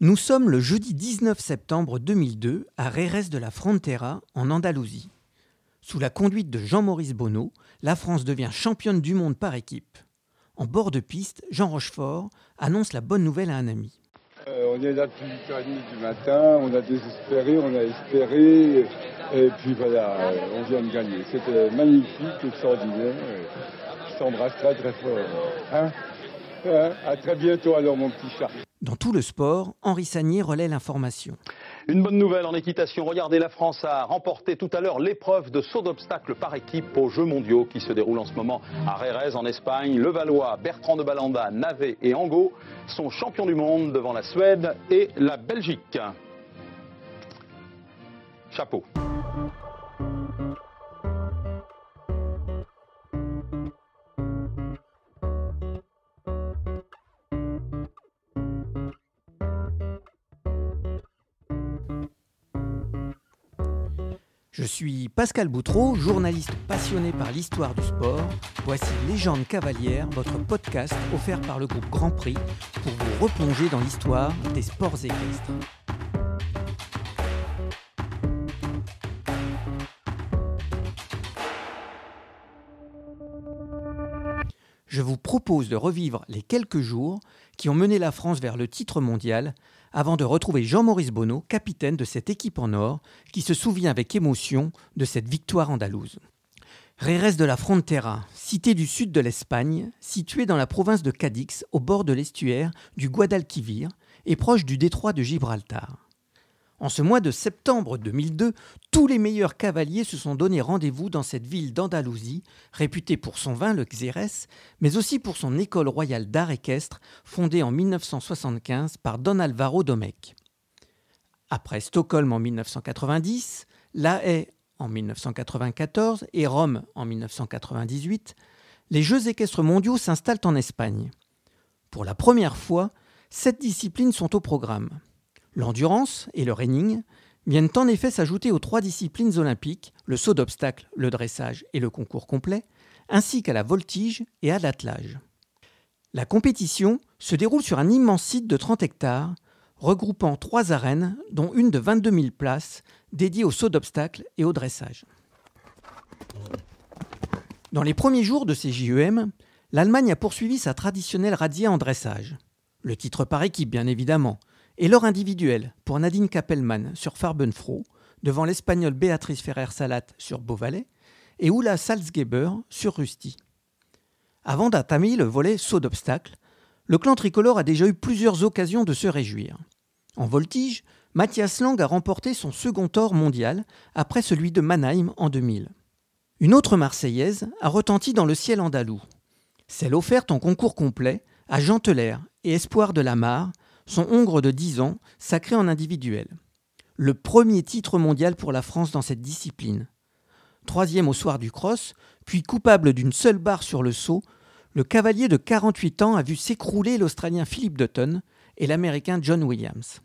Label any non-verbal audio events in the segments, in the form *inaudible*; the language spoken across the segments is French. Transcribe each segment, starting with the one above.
Nous sommes le jeudi 19 septembre 2002 à Rérez de la Frontera, en Andalousie. Sous la conduite de Jean-Maurice Bonneau, la France devient championne du monde par équipe. En bord de piste, Jean Rochefort annonce la bonne nouvelle à un ami. Euh, on est là depuis 8h30 du matin, on a désespéré, on a espéré, et puis voilà, on vient de gagner. C'était magnifique, extraordinaire. Je t'embrasse très très fort. Hein? À très bientôt alors mon petit chat. Dans tout le sport, Henri Sagnier relaie l'information. Une bonne nouvelle en équitation. Regardez, la France a remporté tout à l'heure l'épreuve de saut d'obstacle par équipe aux Jeux mondiaux qui se déroulent en ce moment à Rérez en Espagne. Le Valois, Bertrand de Balanda, Navet et Angot sont champions du monde devant la Suède et la Belgique. Chapeau. Je suis Pascal Boutreau, journaliste passionné par l'histoire du sport. Voici Légende cavalière, votre podcast offert par le groupe Grand Prix pour vous replonger dans l'histoire des sports équestres. Propose de revivre les quelques jours qui ont mené la France vers le titre mondial avant de retrouver Jean-Maurice Bonneau, capitaine de cette équipe en or, qui se souvient avec émotion de cette victoire andalouse. Rérez de la Frontera, cité du sud de l'Espagne, située dans la province de Cadix, au bord de l'estuaire du Guadalquivir et proche du détroit de Gibraltar. En ce mois de septembre 2002, tous les meilleurs cavaliers se sont donné rendez-vous dans cette ville d'Andalousie, réputée pour son vin, le Xérès, mais aussi pour son école royale d'art équestre, fondée en 1975 par Don Alvaro Domecq. Après Stockholm en 1990, La Haye en 1994 et Rome en 1998, les Jeux équestres mondiaux s'installent en Espagne. Pour la première fois, sept disciplines sont au programme. L'endurance et le reining viennent en effet s'ajouter aux trois disciplines olympiques, le saut d'obstacle, le dressage et le concours complet, ainsi qu'à la voltige et à l'attelage. La compétition se déroule sur un immense site de 30 hectares, regroupant trois arènes, dont une de 22 000 places, dédiée au saut d'obstacle et au dressage. Dans les premiers jours de ces JEM, l'Allemagne a poursuivi sa traditionnelle radiée en dressage. Le titre par équipe, bien évidemment, et l'or individuel pour Nadine Kappelmann sur Farbenfroh, devant l'Espagnole Béatrice Ferrer-Salat sur Beauvalet, et Oula Salzgeber sur Rusty. Avant d'entamer le volet saut d'obstacle, le clan tricolore a déjà eu plusieurs occasions de se réjouir. En voltige, Mathias Lang a remporté son second or mondial après celui de Mannheim en 2000. Une autre Marseillaise a retenti dans le ciel andalou. Celle offerte en concours complet à Jean Teler et Espoir de la Mare, son hongre de 10 ans, sacré en individuel. Le premier titre mondial pour la France dans cette discipline. Troisième au soir du cross, puis coupable d'une seule barre sur le saut, le cavalier de 48 ans a vu s'écrouler l'Australien Philip Dutton et l'Américain John Williams.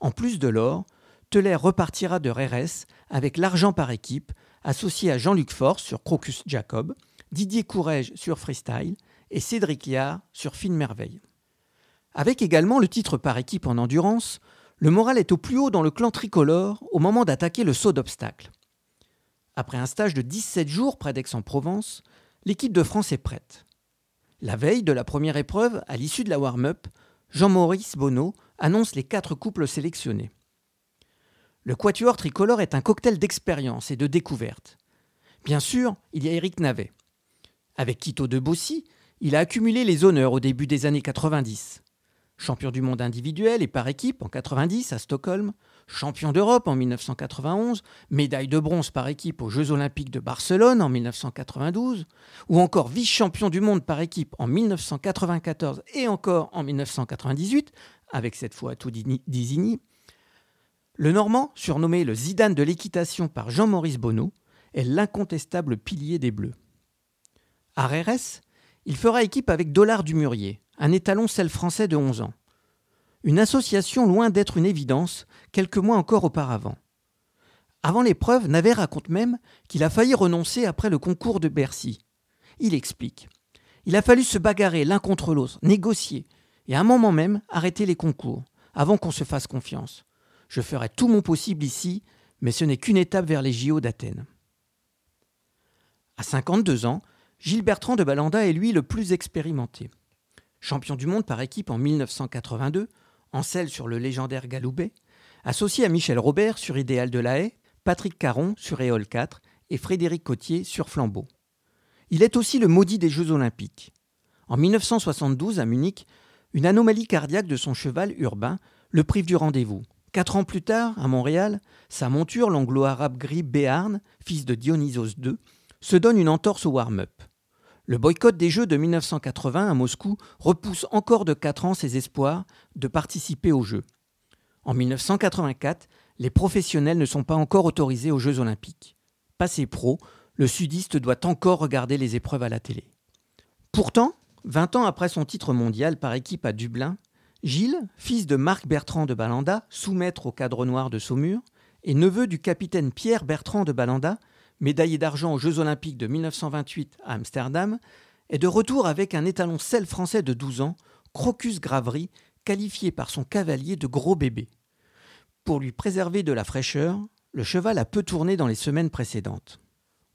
En plus de l'or, Teller repartira de Rérès avec l'argent par équipe, associé à Jean-Luc Force sur Crocus Jacob, Didier Courrèges sur Freestyle et Cédric Liard sur Fine Merveille. Avec également le titre par équipe en endurance, le moral est au plus haut dans le clan tricolore au moment d'attaquer le saut d'obstacle. Après un stage de 17 jours près d'Aix-en-Provence, l'équipe de France est prête. La veille de la première épreuve, à l'issue de la warm-up, Jean-Maurice Bonneau annonce les quatre couples sélectionnés. Le quatuor tricolore est un cocktail d'expérience et de découverte. Bien sûr, il y a Éric Navet. Avec Quito de Bossy, il a accumulé les honneurs au début des années 90 champion du monde individuel et par équipe en 90 à Stockholm, champion d'Europe en 1991, médaille de bronze par équipe aux Jeux olympiques de Barcelone en 1992, ou encore vice-champion du monde par équipe en 1994 et encore en 1998, avec cette fois tout Dizini. Le Normand, surnommé le Zidane de l'équitation par Jean-Maurice Bonneau, est l'incontestable pilier des Bleus. À RRS, il fera équipe avec Dollard Dumurier, un étalon sel français de 11 ans. Une association loin d'être une évidence quelques mois encore auparavant. Avant l'épreuve, Navet raconte même qu'il a failli renoncer après le concours de Bercy. Il explique. Il a fallu se bagarrer l'un contre l'autre, négocier, et à un moment même arrêter les concours, avant qu'on se fasse confiance. Je ferai tout mon possible ici, mais ce n'est qu'une étape vers les JO d'Athènes. À 52 ans, Gilles Bertrand de Balanda est lui le plus expérimenté. Champion du monde par équipe en 1982, en selle sur le légendaire Galoubet, associé à Michel Robert sur Idéal de la Haye, Patrick Caron sur Éole 4 et Frédéric Cotier sur Flambeau. Il est aussi le maudit des Jeux Olympiques. En 1972, à Munich, une anomalie cardiaque de son cheval urbain le prive du rendez-vous. Quatre ans plus tard, à Montréal, sa monture, l'anglo-arabe gris Béarn, fils de Dionysos II, se donne une entorse au warm-up. Le boycott des Jeux de 1980 à Moscou repousse encore de quatre ans ses espoirs de participer aux Jeux. En 1984, les professionnels ne sont pas encore autorisés aux Jeux olympiques. Passé pro, le sudiste doit encore regarder les épreuves à la télé. Pourtant, 20 ans après son titre mondial par équipe à Dublin, Gilles, fils de Marc Bertrand de Balanda, sous-maître au cadre noir de Saumur, et neveu du capitaine Pierre Bertrand de Balanda, médaillé d'argent aux Jeux Olympiques de 1928 à Amsterdam, est de retour avec un étalon sel français de 12 ans, Crocus Gravery, qualifié par son cavalier de gros bébé. Pour lui préserver de la fraîcheur, le cheval a peu tourné dans les semaines précédentes.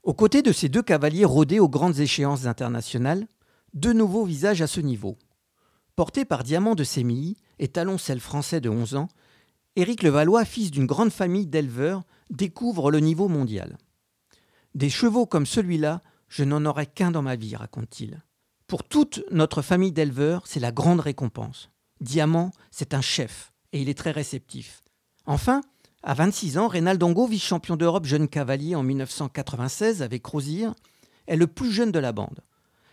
Aux côtés de ces deux cavaliers rodés aux grandes échéances internationales, deux nouveaux visages à ce niveau. Porté par Diamant de Sémilly, étalon sel français de 11 ans, Éric Levallois, fils d'une grande famille d'éleveurs, découvre le niveau mondial. Des chevaux comme celui-là, je n'en aurai qu'un dans ma vie, raconte-t-il. Pour toute notre famille d'éleveurs, c'est la grande récompense. Diamant, c'est un chef, et il est très réceptif. Enfin, à 26 ans, Reynald Dongo, vice-champion d'Europe jeune cavalier en 1996 avec Rosier, est le plus jeune de la bande.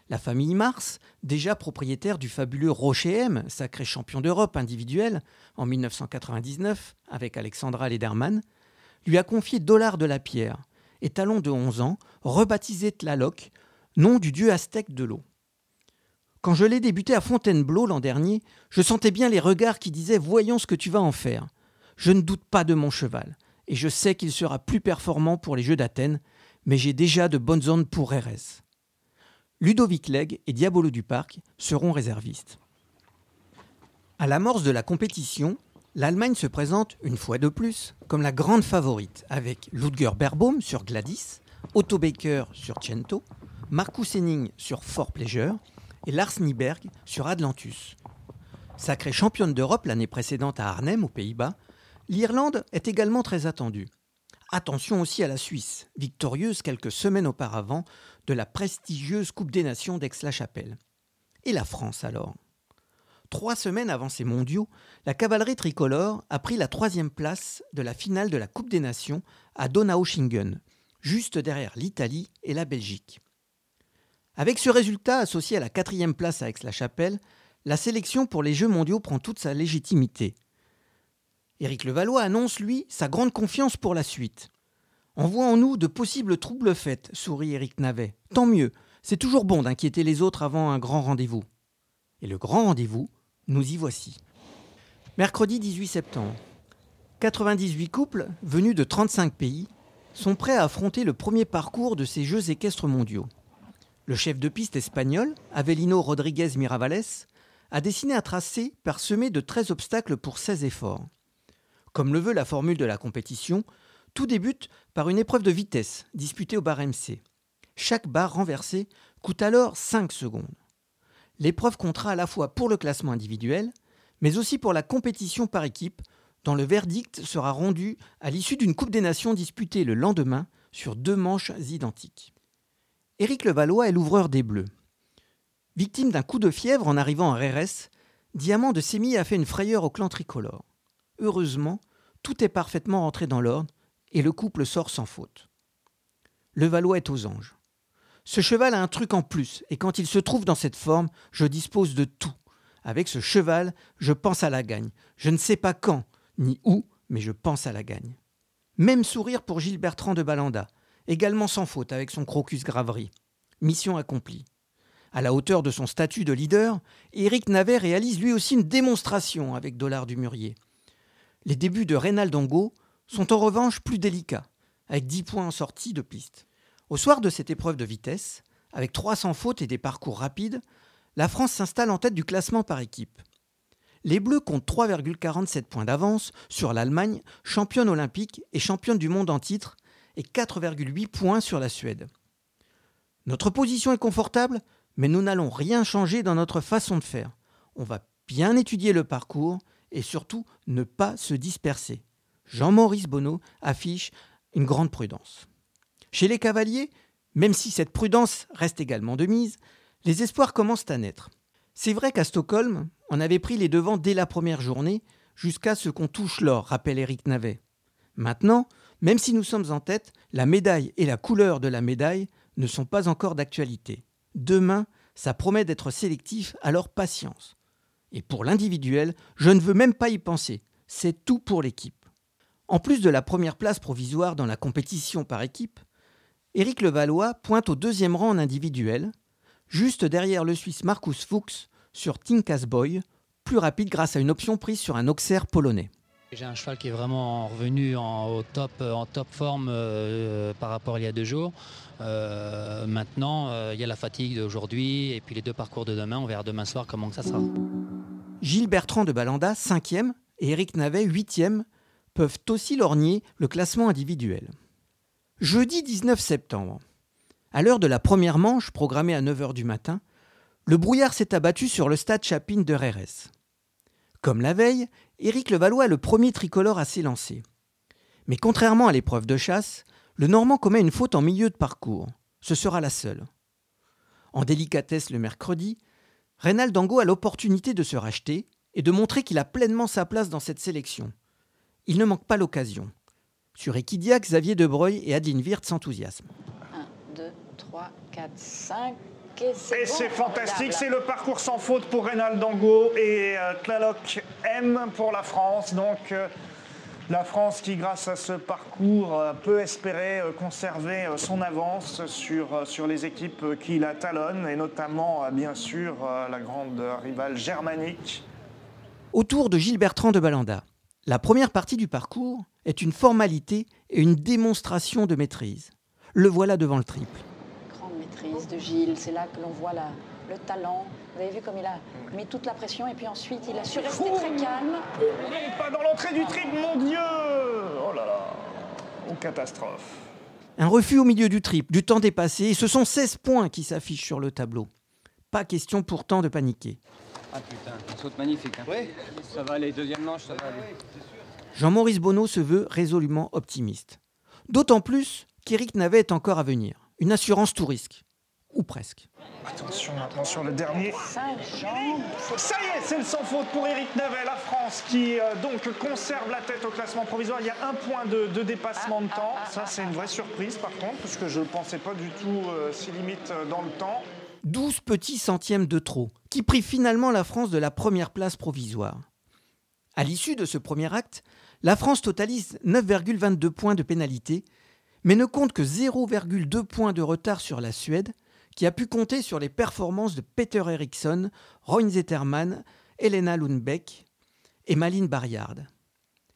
La famille Mars, déjà propriétaire du fabuleux Rocher M, sacré champion d'Europe individuel en 1999 avec Alexandra Lederman, lui a confié Dollar de la Pierre, étalon de 11 ans, rebaptisé Tlaloc, nom du dieu aztèque de l'eau. Quand je l'ai débuté à Fontainebleau l'an dernier, je sentais bien les regards qui disaient Voyons ce que tu vas en faire. Je ne doute pas de mon cheval, et je sais qu'il sera plus performant pour les Jeux d'Athènes, mais j'ai déjà de bonnes ondes pour Rérez. Ludovic Legge et Diabolo du Parc seront réservistes. À l'amorce de la compétition, l'Allemagne se présente une fois de plus comme la grande favorite avec Ludger Berbaum sur Gladys, Otto Baker sur Cento, Marcus Henning sur Fort Pleasure et Lars Nyberg sur Atlantus. Sacrée championne d'Europe l'année précédente à Arnhem aux Pays-Bas, l'Irlande est également très attendue. Attention aussi à la Suisse, victorieuse quelques semaines auparavant de la prestigieuse Coupe des Nations d'Aix-la-Chapelle. Et la France alors? Trois semaines avant ces mondiaux, la cavalerie tricolore a pris la troisième place de la finale de la Coupe des Nations à Donaueschingen, juste derrière l'Italie et la Belgique. Avec ce résultat associé à la quatrième place à Aix-la-Chapelle, la sélection pour les Jeux mondiaux prend toute sa légitimité. Éric Levallois annonce, lui, sa grande confiance pour la suite. En nous de possibles troubles faits, sourit Éric Navet. Tant mieux, c'est toujours bon d'inquiéter les autres avant un grand rendez-vous. Et le grand rendez-vous, nous y voici. Mercredi 18 septembre. 98 couples, venus de 35 pays, sont prêts à affronter le premier parcours de ces Jeux équestres mondiaux. Le chef de piste espagnol, Avelino Rodriguez Miravales, a dessiné un tracé parsemé de 13 obstacles pour 16 efforts. Comme le veut la formule de la compétition, tout débute par une épreuve de vitesse disputée au bar MC. Chaque barre renversée coûte alors 5 secondes. L'épreuve comptera à la fois pour le classement individuel, mais aussi pour la compétition par équipe, dont le verdict sera rendu à l'issue d'une Coupe des Nations disputée le lendemain sur deux manches identiques. Éric Levallois est l'ouvreur des Bleus. Victime d'un coup de fièvre en arrivant à RRS, Diamant de Sémy a fait une frayeur au clan tricolore. Heureusement, tout est parfaitement rentré dans l'ordre et le couple sort sans faute. Le Valois est aux anges. Ce cheval a un truc en plus, et quand il se trouve dans cette forme, je dispose de tout. Avec ce cheval, je pense à la gagne. Je ne sais pas quand, ni où, mais je pense à la gagne. Même sourire pour Gilles Bertrand de Balanda, également sans faute avec son crocus graverie. Mission accomplie. À la hauteur de son statut de leader, Éric Navet réalise lui aussi une démonstration avec Dollar du Murier. Les débuts de Reynald sont en revanche plus délicats, avec 10 points en sortie de piste. Au soir de cette épreuve de vitesse, avec 300 fautes et des parcours rapides, la France s'installe en tête du classement par équipe. les Bleus comptent 3,47 points d'avance sur l'Allemagne, championne olympique et championne du monde en titre, et 4,8 points sur la Suède. Notre position est confortable, mais nous n'allons rien changer dans notre façon de faire. On va bien étudier le parcours et surtout ne pas se disperser. Jean-Maurice Bonneau affiche une grande prudence. Chez les cavaliers, même si cette prudence reste également de mise, les espoirs commencent à naître. C'est vrai qu'à Stockholm, on avait pris les devants dès la première journée, jusqu'à ce qu'on touche l'or, rappelle Eric Navet. Maintenant, même si nous sommes en tête, la médaille et la couleur de la médaille ne sont pas encore d'actualité. Demain, ça promet d'être sélectif, alors patience. Et pour l'individuel, je ne veux même pas y penser. C'est tout pour l'équipe. En plus de la première place provisoire dans la compétition par équipe, Éric Levallois pointe au deuxième rang en individuel, juste derrière le Suisse Marcus Fuchs sur Tinkas Boy, plus rapide grâce à une option prise sur un Auxerre polonais. J'ai un cheval qui est vraiment revenu en, au top, en top forme euh, par rapport à il y a deux jours. Euh, maintenant, euh, il y a la fatigue d'aujourd'hui et puis les deux parcours de demain. On verra demain soir comment ça sera. Gilles Bertrand de Balanda, 5e, et Eric Navet, 8e, peuvent aussi lorgner le classement individuel. Jeudi 19 septembre, à l'heure de la première manche, programmée à 9h du matin, le brouillard s'est abattu sur le stade Chapin de Rérès. Comme la veille, Éric Levallois est le premier tricolore à s'élancer. Mais contrairement à l'épreuve de chasse, le Normand commet une faute en milieu de parcours. Ce sera la seule. En délicatesse le mercredi, Reynald Dango a l'opportunité de se racheter et de montrer qu'il a pleinement sa place dans cette sélection. Il ne manque pas l'occasion. Sur Equidia, Xavier Debreuil et Adeline Wirth s'enthousiasment. 3, 4, 5. Et c'est fantastique, c'est le parcours sans faute pour Reynald Dango et euh, Tlaloc M pour la France. Donc euh, la France qui, grâce à ce parcours, euh, peut espérer euh, conserver euh, son avance sur, euh, sur les équipes euh, qui la talonnent et notamment, euh, bien sûr, euh, la grande rivale germanique. Autour de Gilles Bertrand de Balanda. La première partie du parcours est une formalité et une démonstration de maîtrise. Le voilà devant le triple. Grande maîtrise de Gilles, c'est là que l'on voit la- le talent. Vous avez vu comme il a mis toute la pression et puis ensuite il a su rester très calme. Non, pas dans l'entrée du triple, mon Dieu Oh là là Oh, catastrophe Un refus au milieu du triple, du temps dépassé, et ce sont 16 points qui s'affichent sur le tableau. Pas question pourtant de paniquer. Ah putain, une saute magnifique. Hein. Oui, ça va aller. Deuxième manche, ça va aller. Jean-Maurice Bonneau se veut résolument optimiste. D'autant plus qu'Éric Navet est encore à venir. Une assurance tout risque. Ou presque. Attention maintenant sur le dernier. Ça y est, c'est le sans faute pour Eric Navet, la France qui euh, donc conserve la tête au classement provisoire. Il y a un point de, de dépassement de temps. Ça, c'est une vraie surprise par contre, parce que je ne pensais pas du tout euh, si limite euh, dans le temps. 12 petits centièmes de trop, qui privent finalement la France de la première place provisoire. À l'issue de ce premier acte, la France totalise 9,22 points de pénalité, mais ne compte que 0,2 points de retard sur la Suède, qui a pu compter sur les performances de Peter Eriksson, Roy Zettermann, Elena Lundbeck et Malin Barriard.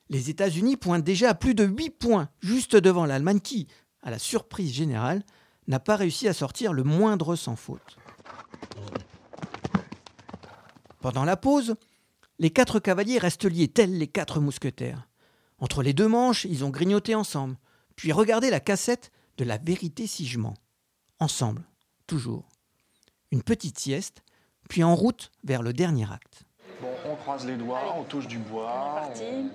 Les États-Unis pointent déjà à plus de 8 points, juste devant l'Allemagne qui, à la surprise générale, n'a pas réussi à sortir le moindre sans faute. Pendant la pause, les quatre cavaliers restent liés tels les quatre mousquetaires. Entre les deux manches, ils ont grignoté ensemble, puis regardé la cassette de la vérité si je mens. Ensemble, toujours. Une petite sieste, puis en route vers le dernier acte. Bon, on croise les doigts, on touche du bois. On est parti. on-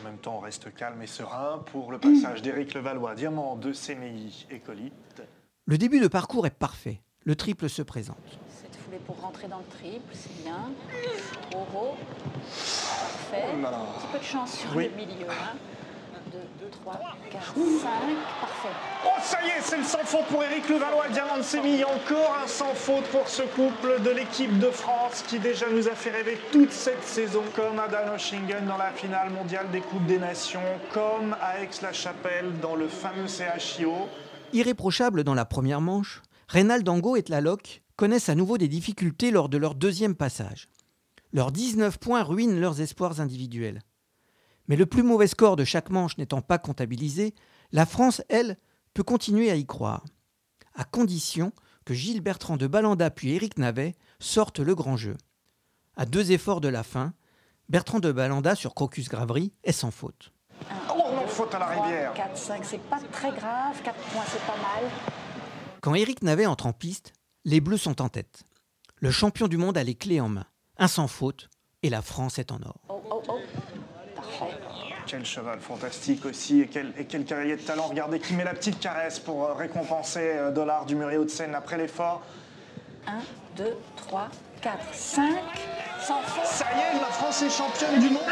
En même temps, on reste calme et serein pour le passage d'Éric Levallois, diamant de CMI et Colite. Le début de parcours est parfait. Le triple se présente. Pour rentrer dans le triple, c'est bien. Trop haut. Parfait. Oh là là. Un petit peu de chance sur Oui. le milieu. 1, 2, 3, 4, 5. Parfait. Oh, ça y est, c'est le sans faute pour Eric Levallois, Diamant de Sémille. Encore un sans faute pour ce couple de l'équipe de France qui déjà nous a fait rêver toute cette saison, comme à Danoschingen dans la finale mondiale des Coupes des Nations, comme à Aix-la-Chapelle dans le fameux CHIO. Irréprochables dans la première manche, Reynald Dango et Tlaloc connaissent à nouveau des difficultés lors de leur deuxième passage. Leurs 19 points ruinent leurs espoirs individuels. Mais le plus mauvais score de chaque manche n'étant pas comptabilisé, la France, elle, peut continuer à y croire. À condition que Gilles Bertrand de Balanda puis Éric Navet sortent le grand jeu. À deux efforts de la fin, Bertrand de Balanda sur Crocus Gravery est sans faute. Oh non, faute à la rivière. 4, 5, c'est pas très grave. 4 points, c'est pas mal. Quand Éric Navet entre en piste, les Bleus sont en tête. Le champion du monde a les clés en main. Un sans faute, et la France est en or. Oh, oh, oh. Quel cheval fantastique aussi, et quel, et quel cavalier de talent. Regardez qui met la petite caresse pour euh, récompenser euh, Dollar du Murier de Seine après l'effort. 1, 2, 3, 4, 5. Sans faute. Ça y est, la France est championne du monde.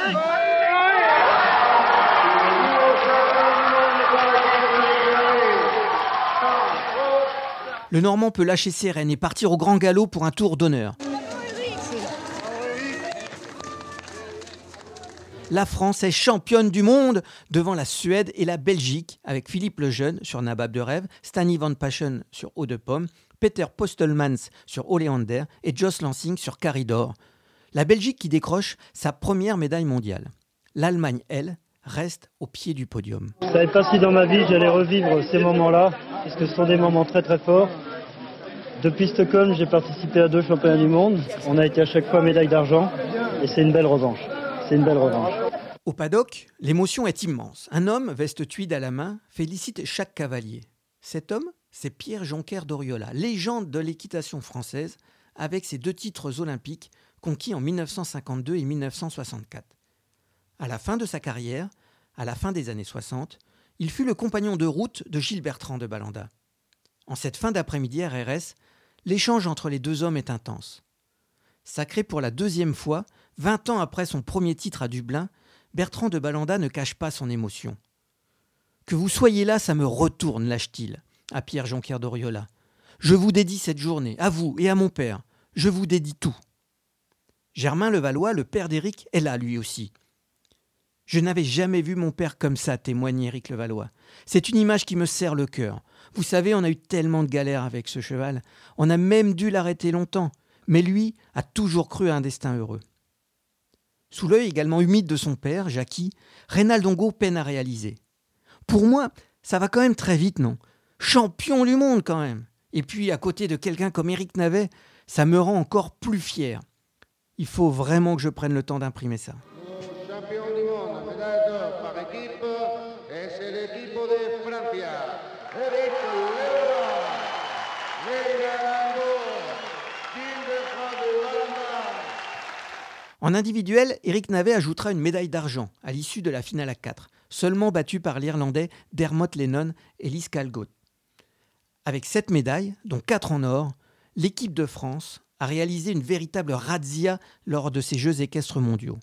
Le Normand peut lâcher ses rênes et partir au grand galop pour un tour d'honneur. La France est championne du monde devant la Suède et la Belgique avec Philippe Lejeune sur Nabab de Rêve, Stanley Van Passion sur Eau de Pomme, Peter Postelmans sur Oleander et Joss Lansing sur Caridor. La Belgique qui décroche sa première médaille mondiale. L'Allemagne, elle, reste au pied du podium. Je ne savais pas si dans ma vie j'allais revivre ces moments-là, parce que ce sont des moments très très forts. Depuis Stockholm, j'ai participé à deux championnats du monde. On a été à chaque fois médaille d'argent, et c'est une belle revanche. C'est une belle revanche. Au paddock, l'émotion est immense. Un homme, veste tweed à la main, félicite chaque cavalier. Cet homme, c'est Pierre Jonquer d'Oriola, légende de l'équitation française, avec ses deux titres olympiques conquis en 1952 et 1964. À la fin de sa carrière, à la fin des années 60, il fut le compagnon de route de Gilles Bertrand de Balanda. En cette fin d'après-midi RRS, l'échange entre les deux hommes est intense. Sacré pour la deuxième fois, 20 ans après son premier titre à Dublin, Bertrand de Balanda ne cache pas son émotion. Que vous soyez là, ça me retourne, lâche-t-il, à Pierre Jonquière d'Oriola. Je vous dédie cette journée, à vous et à mon père. Je vous dédie tout. Germain Levallois, le père d'Éric, est là lui aussi. Je n'avais jamais vu mon père comme ça, témoigne Éric Levallois. C'est une image qui me serre le cœur. Vous savez, on a eu tellement de galères avec ce cheval. On a même dû l'arrêter longtemps. Mais lui a toujours cru à un destin heureux. Sous l'œil également humide de son père, Jackie, Reynaldongo peine à réaliser. Pour moi, ça va quand même très vite, non? Champion du monde quand même. Et puis, à côté de quelqu'un comme Éric Navet, ça me rend encore plus fier. Il faut vraiment que je prenne le temps d'imprimer ça. En individuel, Eric Navet ajoutera une médaille d'argent à l'issue de la finale à 4, seulement battu par l'Irlandais Dermot Lennon et Liz Calgot. Avec sept médailles, dont quatre en or, l'équipe de France a réalisé une véritable razzia lors de ces Jeux équestres mondiaux.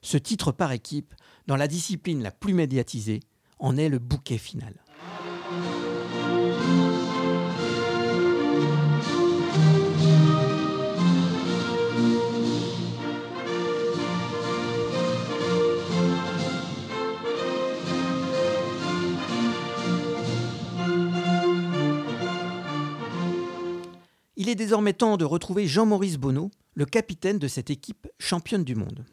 Ce titre par équipe, dans la discipline la plus médiatisée, en est le bouquet final. Est désormais temps de retrouver Jean-Maurice Bonneau, le capitaine de cette équipe championne du monde.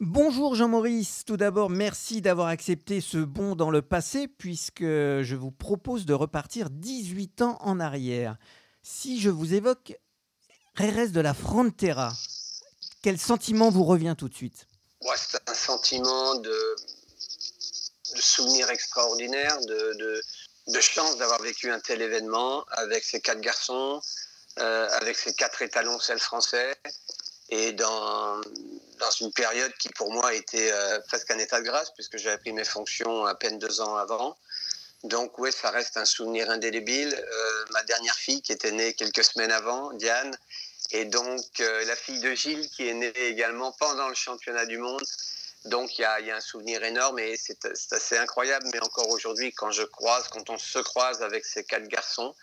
Bonjour Jean-Maurice, tout d'abord merci d'avoir accepté ce bond dans le passé puisque je vous propose de repartir 18 ans en arrière. Si je vous évoque Rérez de la Frontera, quel sentiment vous revient tout de suite? Ouais, c'est un sentiment de, souvenir extraordinaire, de, chance d'avoir vécu un tel événement avec ces quatre garçons, euh, avec ces quatre étalons sel français, et dans, dans une période qui pour moi était euh, presque un état de grâce, puisque j'avais pris mes fonctions à peine deux ans avant. Donc oui, ça reste un souvenir indélébile. Euh, ma dernière fille qui était née quelques semaines avant, Diane, et donc euh, la fille de Gilles qui est née également pendant le championnat du monde. Donc il y a, un souvenir énorme et c'est c'est assez incroyable. Mais encore aujourd'hui, quand je croise, quand on se croise avec ces quatre garçons,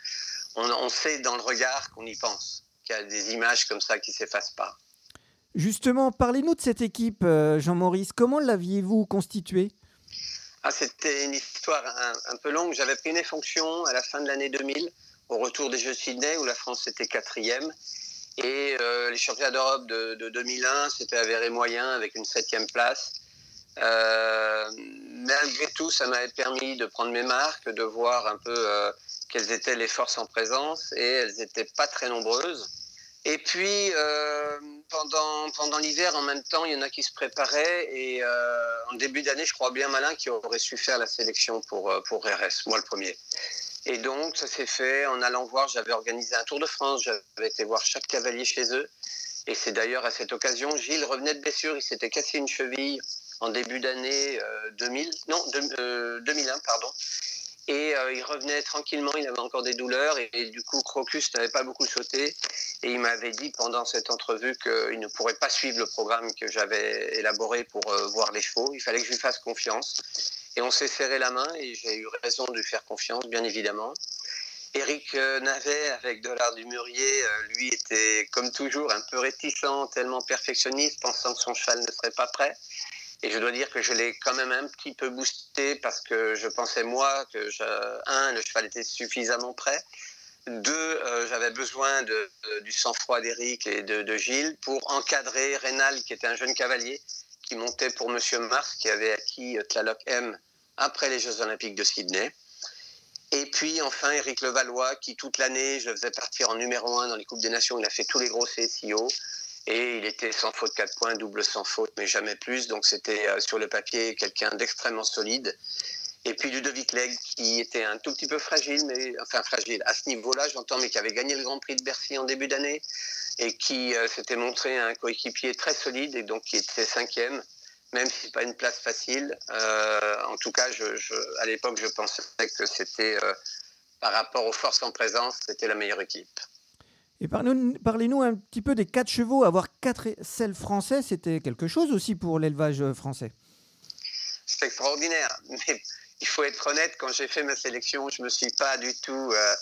on, on sait dans le regard qu'on y pense, qu'il y a des images comme ça qui s'effacent pas. Justement, parlez-nous de cette équipe, euh, Jean-Maurice. Comment l'aviez-vous constituée? Ah, c'était une histoire un, peu longue. J'avais pris mes fonctions à la fin de l'année 2000, au retour des Jeux de Sydney, où la France était quatrième. Et les championnats d'Europe de, de, 2001 s'étaient avérés moyens avec une septième place. malgré tout, ça m'avait permis de prendre mes marques, de voir un peu quelles étaient les forces en présence, et elles n'étaient pas très nombreuses. Et puis, euh, pendant, pendant l'hiver, en même temps, il y en a qui se préparaient. Et euh, en début d'année, je crois bien malin qui aurait su faire la sélection pour, euh, pour RS, moi le premier. Et donc, ça s'est fait en allant voir. J'avais organisé un Tour de France. J'avais été voir chaque cavalier chez eux. Et c'est d'ailleurs à cette occasion, Gilles revenait de blessure. Il s'était cassé une cheville en début d'année 2000, non, 2001, pardon. Et euh, il revenait tranquillement, il avait encore des douleurs. Et, du coup, Crocus n'avait pas beaucoup sauté. Et il m'avait dit pendant cette entrevue qu'il ne pourrait pas suivre le programme que j'avais élaboré pour euh, voir les chevaux. Il fallait que je lui fasse confiance. Et on s'est serré la main et j'ai eu raison de lui faire confiance, bien évidemment. Eric euh, Navet, avec Dollar du Murier, lui était comme toujours un peu réticent, tellement perfectionniste, pensant que son cheval ne serait pas prêt. Et je dois dire que je l'ai quand même un petit peu boosté parce que je pensais, moi, que, un, le cheval était suffisamment prêt. Deux, euh, j'avais besoin de, du sang-froid d'Éric et de, Gilles pour encadrer Rénal, qui était un jeune cavalier, qui montait pour Monsieur Mars, qui avait acquis euh, Tlaloc M après les Jeux Olympiques de Sydney. Et puis enfin Éric Levallois, qui toute l'année, je le faisais partir en numéro un dans les Coupes des Nations. Il a fait tous les gros CSIO. Et il était sans faute 4 points, double sans faute, mais jamais plus. Donc c'était euh, sur le papier quelqu'un d'extrêmement solide. Et puis Ludovic Legge, qui était un tout petit peu fragile, mais enfin fragile à ce niveau-là, j'entends, mais qui avait gagné le Grand Prix de Bercy en début d'année et qui euh, s'était montré un coéquipier très solide et donc qui était cinquième, même si pas une place facile. Euh, en tout cas, à l'époque, je pensais que c'était, par rapport aux forces en présence, c'était la meilleure équipe. Et parlez-nous un petit peu des quatre chevaux. Avoir quatre selles français, c'était quelque chose aussi pour l'élevage français? C'est extraordinaire. *laughs* Mais il faut être honnête, quand j'ai fait ma sélection, je ne me suis pas du tout, euh,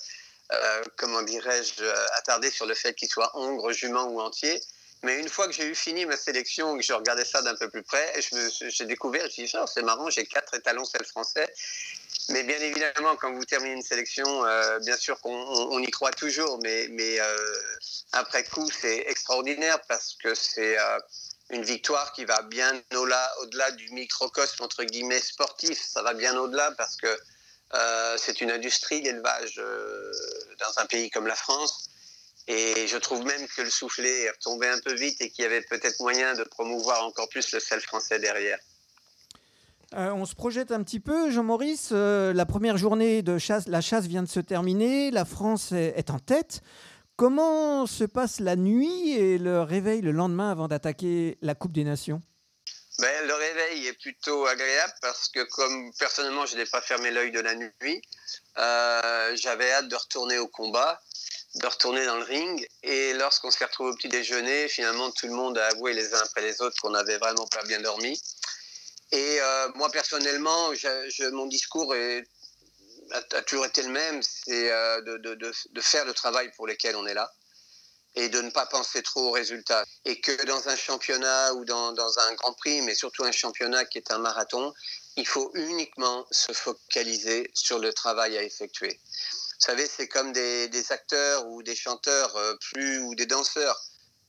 euh, comment dirais-je, attardé sur le fait qu'il soit hongre, jument ou entier. Mais une fois que j'ai eu fini ma sélection et que je regardais ça d'un peu plus près, j'ai découvert, je me suis dit, oh, c'est marrant, j'ai quatre étalons selles français. Mais bien évidemment, quand vous terminez une sélection, euh, bien sûr qu'on y croit toujours, mais, euh, après coup, c'est extraordinaire parce que c'est euh, une victoire qui va bien au-delà du microcosme, entre guillemets, sportif. Ça va bien au-delà parce que c'est une industrie, l'élevage, dans un pays comme la France. Et je trouve même que le soufflet est retombé un peu vite et qu'il y avait peut-être moyen de promouvoir encore plus le sel français derrière. Euh, on se projette un petit peu, Jean-Maurice. Euh, la première journée de chasse, la chasse vient de se terminer. La France est, en tête. Comment se passe la nuit et le réveil le lendemain avant d'attaquer la Coupe des Nations? Ben, Le réveil est plutôt agréable parce que comme personnellement je n'ai pas fermé l'œil de la nuit, euh, j'avais hâte de retourner au combat, de retourner dans le ring. Et lorsqu'on s'est retrouvé au petit déjeuner, finalement tout le monde a avoué les uns après les autres qu'on n'avait vraiment pas bien dormi. Et euh, moi, personnellement, mon discours a, toujours été le même, c'est euh, de, faire le travail pour lequel on est là et de ne pas penser trop aux résultats. Et que dans un championnat ou dans, un grand prix, mais surtout un championnat qui est un marathon, il faut uniquement se focaliser sur le travail à effectuer. Vous savez, c'est comme des, acteurs ou des chanteurs euh, plus, ou des danseurs.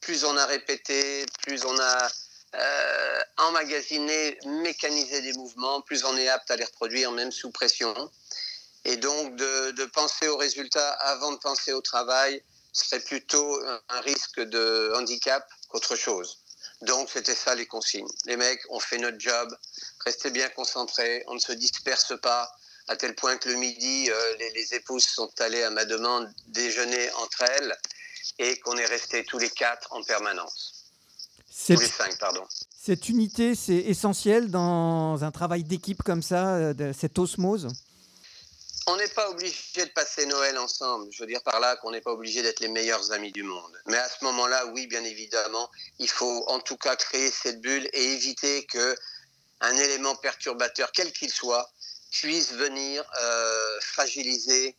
Plus on a répété, plus on a euh, emmagasiner, mécaniser des mouvements, plus on est apte à les reproduire, même sous pression. Et donc, de, penser aux résultats avant de penser au travail serait plutôt un, risque de handicap qu'autre chose. Donc, c'était ça les consignes. Les mecs, on fait notre job, restez bien concentrés, on ne se disperse pas, à tel point que le midi, euh, les, les, épouses sont allées à ma demande déjeuner entre elles et qu'on est restés tous les quatre en permanence. Cette, Cette unité, c'est essentiel dans un travail d'équipe comme ça, euh, de, cette osmose? On n'est pas obligé de passer Noël ensemble. Je veux dire par là qu'on n'est pas obligé d'être les meilleurs amis du monde. Mais à ce moment-là, oui, bien évidemment, il faut en tout cas créer cette bulle et éviter que un élément perturbateur, quel qu'il soit, puisse venir euh, fragiliser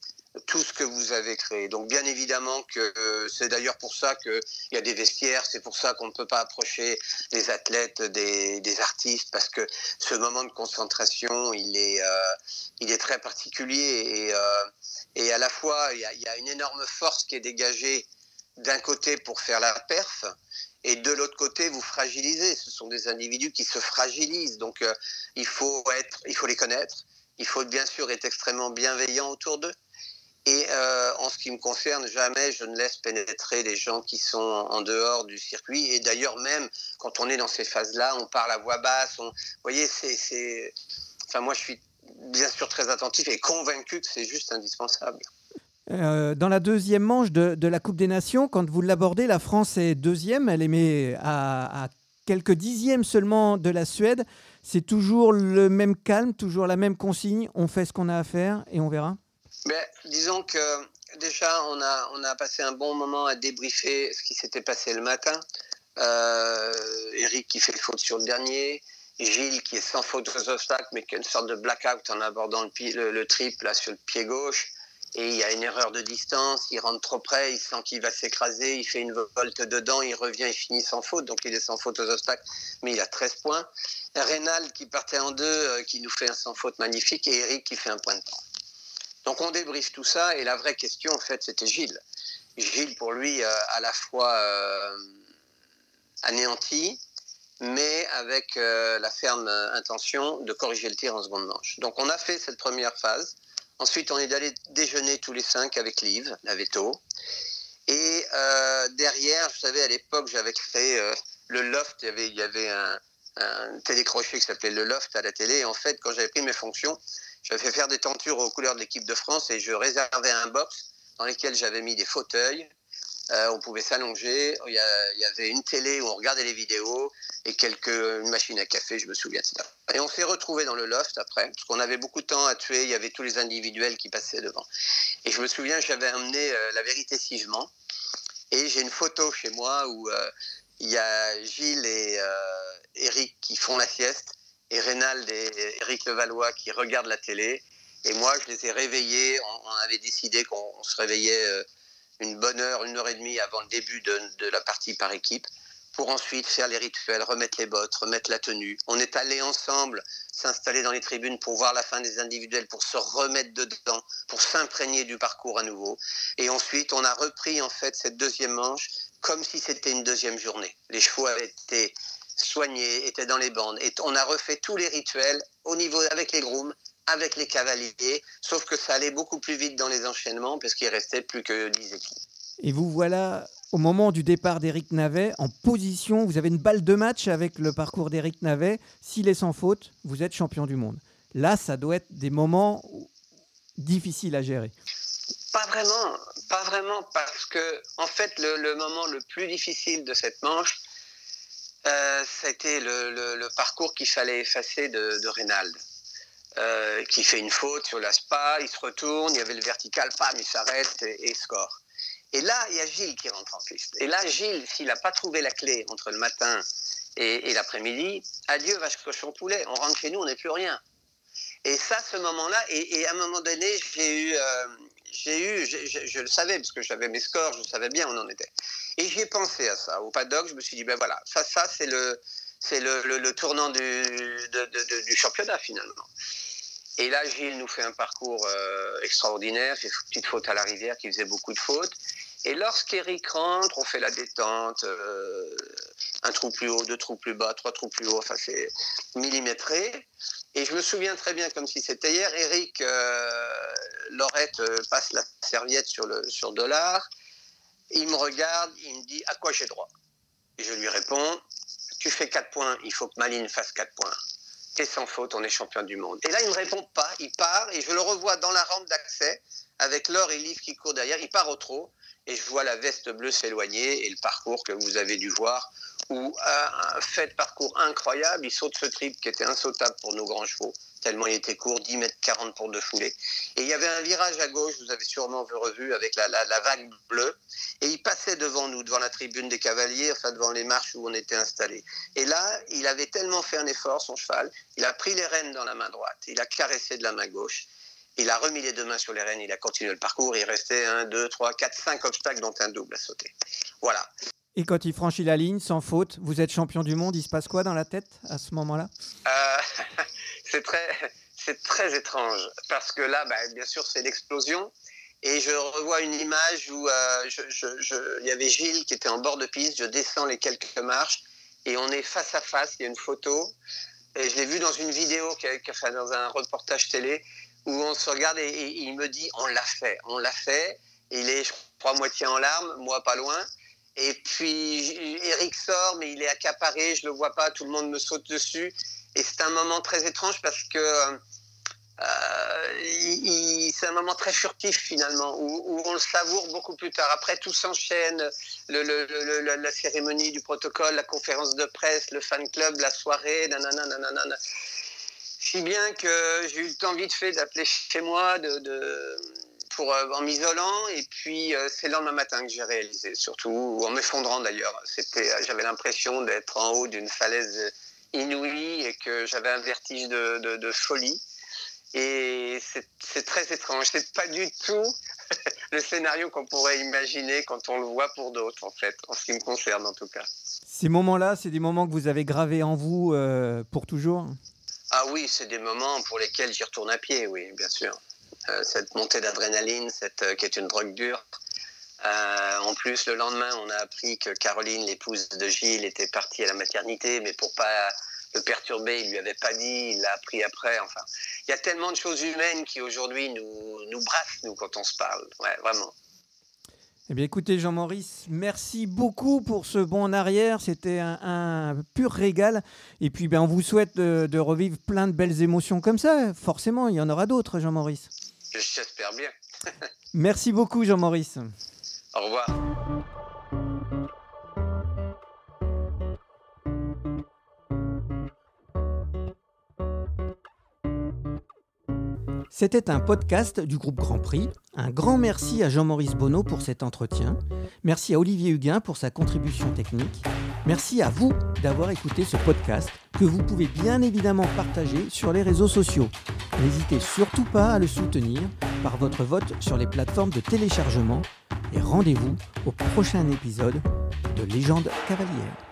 tout ce que vous avez créé. Donc bien évidemment que euh, c'est d'ailleurs pour ça qu'il y a des vestiaires, c'est pour ça qu'on ne peut pas approcher les athlètes des, artistes, parce que ce moment de concentration, il est, euh, il est très particulier et, euh, et à la fois, il y, a, il y, a, une énorme force qui est dégagée d'un côté pour faire la perf, et de l'autre côté, vous fragilisez. Ce sont des individus qui se fragilisent. Donc, il, faut être, il faut les connaître. Il faut bien sûr être extrêmement bienveillant autour d'eux. Et euh, en ce qui me concerne, jamais je ne laisse pénétrer les gens qui sont en dehors du circuit. Et d'ailleurs, même quand on est dans ces phases-là, on parle à voix basse. Vous voyez, c'est. Enfin, moi, je suis bien sûr très attentif et convaincu que c'est juste indispensable. Euh, dans la deuxième manche de, la Coupe des Nations, quand vous l'abordez, la France est deuxième. Elle est à, quelques dixièmes seulement de la Suède. C'est toujours le même calme, toujours la même consigne. On fait ce qu'on a à faire et on verra. Mais, disons que déjà, on a, passé un bon moment à débriefer ce qui s'était passé le matin. Euh, Eric qui fait faute sur le dernier. Gilles qui est sans faute aux obstacles, mais qui a une sorte de blackout en abordant le, là, sur le pied gauche et il y a une erreur de distance, il rentre trop près, il sent qu'il va s'écraser, il fait une volte dedans, il revient, il finit sans faute, donc il est sans faute aux obstacles, mais il a 13 points. Rénal qui partait en deux, euh, qui nous fait un sans faute magnifique, et Eric qui fait un point de temps. Donc on débriefe tout ça, et la vraie question, en fait, c'était Gilles. Gilles, pour lui, euh, à la fois euh, anéanti, mais avec la ferme intention de corriger le tir en seconde manche. Donc on a fait cette première phase Ensuite, on est allé déjeuner tous les cinq avec Liv, la veto. Et euh, derrière, vous savez, à l'époque, j'avais créé euh, le loft. Il y avait, il y avait un, un télécrochet qui s'appelait le loft à la télé. Et en fait, quand j'avais pris mes fonctions, j'avais fait faire des tentures aux couleurs de l'équipe de France et je réservais un box dans lequel j'avais mis des fauteuils, euh, on pouvait s'allonger. Il, y, avait une télé où on regardait les vidéos et quelques une machine à café, je me souviens. Et on s'est retrouvés dans le loft après, parce qu'on avait beaucoup de temps à tuer. Il y avait tous les individuels qui passaient devant. Et je me souviens, j'avais amené euh, la vérité Sigement. Et j'ai une photo chez moi où euh, il y a Gilles et Eric qui font la sieste, et Reynald et Eric Levallois qui regardent la télé. Et moi, je les ai réveillés. On, avait décidé qu'on se réveillait une bonne heure, une heure et demie avant le début de, la partie par équipe, pour ensuite faire les rituels, remettre les bottes, remettre la tenue. On est allé ensemble s'installer dans les tribunes pour voir la fin des individuels, pour se remettre dedans, pour s'imprégner du parcours à nouveau. Et ensuite, on a repris en fait cette deuxième manche comme si c'était une deuxième journée. Les chevaux avaient été soignés, étaient dans les bandes. Et on a refait tous les rituels au niveau avec les grooms, avec les cavaliers, sauf que ça allait beaucoup plus vite dans les enchaînements parce qu'il restait plus que 10 équipes. Et vous voilà au moment du départ d'Éric Navet en position, vous avez une balle de match avec le parcours d'Éric Navet, s'il est sans faute, vous êtes champion du monde. Là, ça doit être des moments difficiles à gérer. Pas vraiment, pas vraiment, parce que en fait, le, moment le plus difficile de cette manche, euh, c'était le, parcours qu'il fallait effacer de, Reynald. Euh, qui fait une faute sur la spa, il se retourne, il y avait le vertical, pam, il s'arrête et, score. Et là, il y a Gilles qui rentre en piste. Et là, Gilles, s'il n'a pas trouvé la clé entre le matin et, l'après-midi, adieu vache cochon poulet, on rentre chez nous, on n'est plus rien. Et ça, ce moment-là, et, à un moment donné, j'ai eu, euh, j'ai eu, je, le savais parce que j'avais mes scores, je savais bien où on en était. Et j'ai pensé à ça. Au paddock, je me suis dit, ben voilà, ça, ça c'est le, c'est le, tournant du, du, championnat finalement. Et là, Gilles nous fait un parcours euh, extraordinaire. J'ai une petite faute à la rivière qui faisait beaucoup de fautes. Et lorsqu'Eric rentre, on fait la détente. Euh, un trou plus haut, deux trous plus bas, trois trous plus haut. Enfin, c'est millimétré. Et je me souviens très bien, comme si c'était hier, Eric euh, Laurette passe la serviette sur, le, sur Dollar. Il me regarde, il me dit à quoi j'ai droit? Et je lui réponds tu fais 4 points, il faut que Maline fasse 4 points. T'es sans faute, on est champion du monde. Et là, il ne me répond pas, il part, et je le revois dans la rampe d'accès, avec Laure et Liv qui courent derrière, il part au trot, et je vois la veste bleue s'éloigner, et le parcours que vous avez dû voir, où un fait de parcours incroyable, il saute ce trip qui était insautable pour nos grands chevaux, tellement il était court, 10 mètres 40 pour deux foulées. Et il y avait un virage à gauche, vous avez sûrement vu revu, avec la, la, vague bleue. Et il passait devant nous, devant la tribune des cavaliers, enfin devant les marches où on était installés. Et là, il avait tellement fait un effort, son cheval, il a pris les rênes dans la main droite, il a caressé de la main gauche. Il a remis les deux mains sur les rênes, il a continué le parcours, il restait un, deux, trois, quatre, cinq obstacles, dont un double à sauter. Voilà. Et quand il franchit la ligne, sans faute, vous êtes champion du monde, il se passe quoi dans la tête à ce moment-là? *laughs* C'est très, c'est très étrange parce que là, bah, bien sûr, c'est l'explosion. Et je revois une image où euh, je- je- je- il y avait Gilles qui était en bord de piste. Je descends les quelques marches et on est face à face. Il y a une photo. Et je l'ai vu dans une vidéo, dans un reportage télé, où on se regarde et, il me dit on l'a fait, on l'a fait. Il est, je crois, moitié en larmes, moi pas loin. Et puis Eric sort, mais il est accaparé, je le vois pas, tout le monde me saute dessus. Et c'est un moment très étrange parce que euh, c'est un moment très furtif finalement, où, on le savoure beaucoup plus tard. Après, tout s'enchaîne, la cérémonie du protocole, la conférence de presse, le fan club, la soirée, nanana, nanana. Si bien que j'ai eu le temps vite fait d'appeler chez moi de, pour, euh, en m'isolant, et puis euh, c'est le lendemain matin que j'ai réalisé, surtout ou en m'effondrant d'ailleurs. Euh, J'avais l'impression d'être en haut d'une falaise inouïe et que j'avais un vertige de, de- folie. Et c'est très étrange. C'est pas du tout *laughs* le scénario qu'on pourrait imaginer quand on le voit pour d'autres, en fait, en ce qui me concerne en tout cas. Ces moments-là, c'est des moments que vous avez gravés en vous pour toujours? Ah oui, c'est des moments pour lesquels j'y retourne à pied, oui, bien sûr. Euh, cette montée d'adrénaline, cette, euh, qui est une drogue dure. Euh, en plus, le lendemain, on a appris que Caroline, l'épouse de Gilles, était partie à la maternité, mais pour pas le perturber, il lui avait pas dit, il l'a appris après. Enfin, il y a tellement de choses humaines qui aujourd'hui nous, nous brassent, nous, quand on se parle. Ouais, vraiment. Eh bien, écoutez, Jean-Maurice, merci beaucoup pour ce bond en arrière. C'était un, un pur régal. Et puis, ben, on vous souhaite de, de revivre plein de belles émotions comme ça. Forcément, il y en aura d'autres, Jean-Maurice. J'espère bien. *laughs* Merci beaucoup, Jean-Maurice. Au revoir. C'était un podcast du groupe Grand Prix. Un grand merci à Jean-Maurice Bonneau pour cet entretien. Merci à Olivier Huguin pour sa contribution technique. Merci à vous d'avoir écouté ce podcast que vous pouvez bien évidemment partager sur les réseaux sociaux. N'hésitez surtout pas à le soutenir par votre vote sur les plateformes de téléchargement et rendez-vous au prochain épisode de Légende cavalière.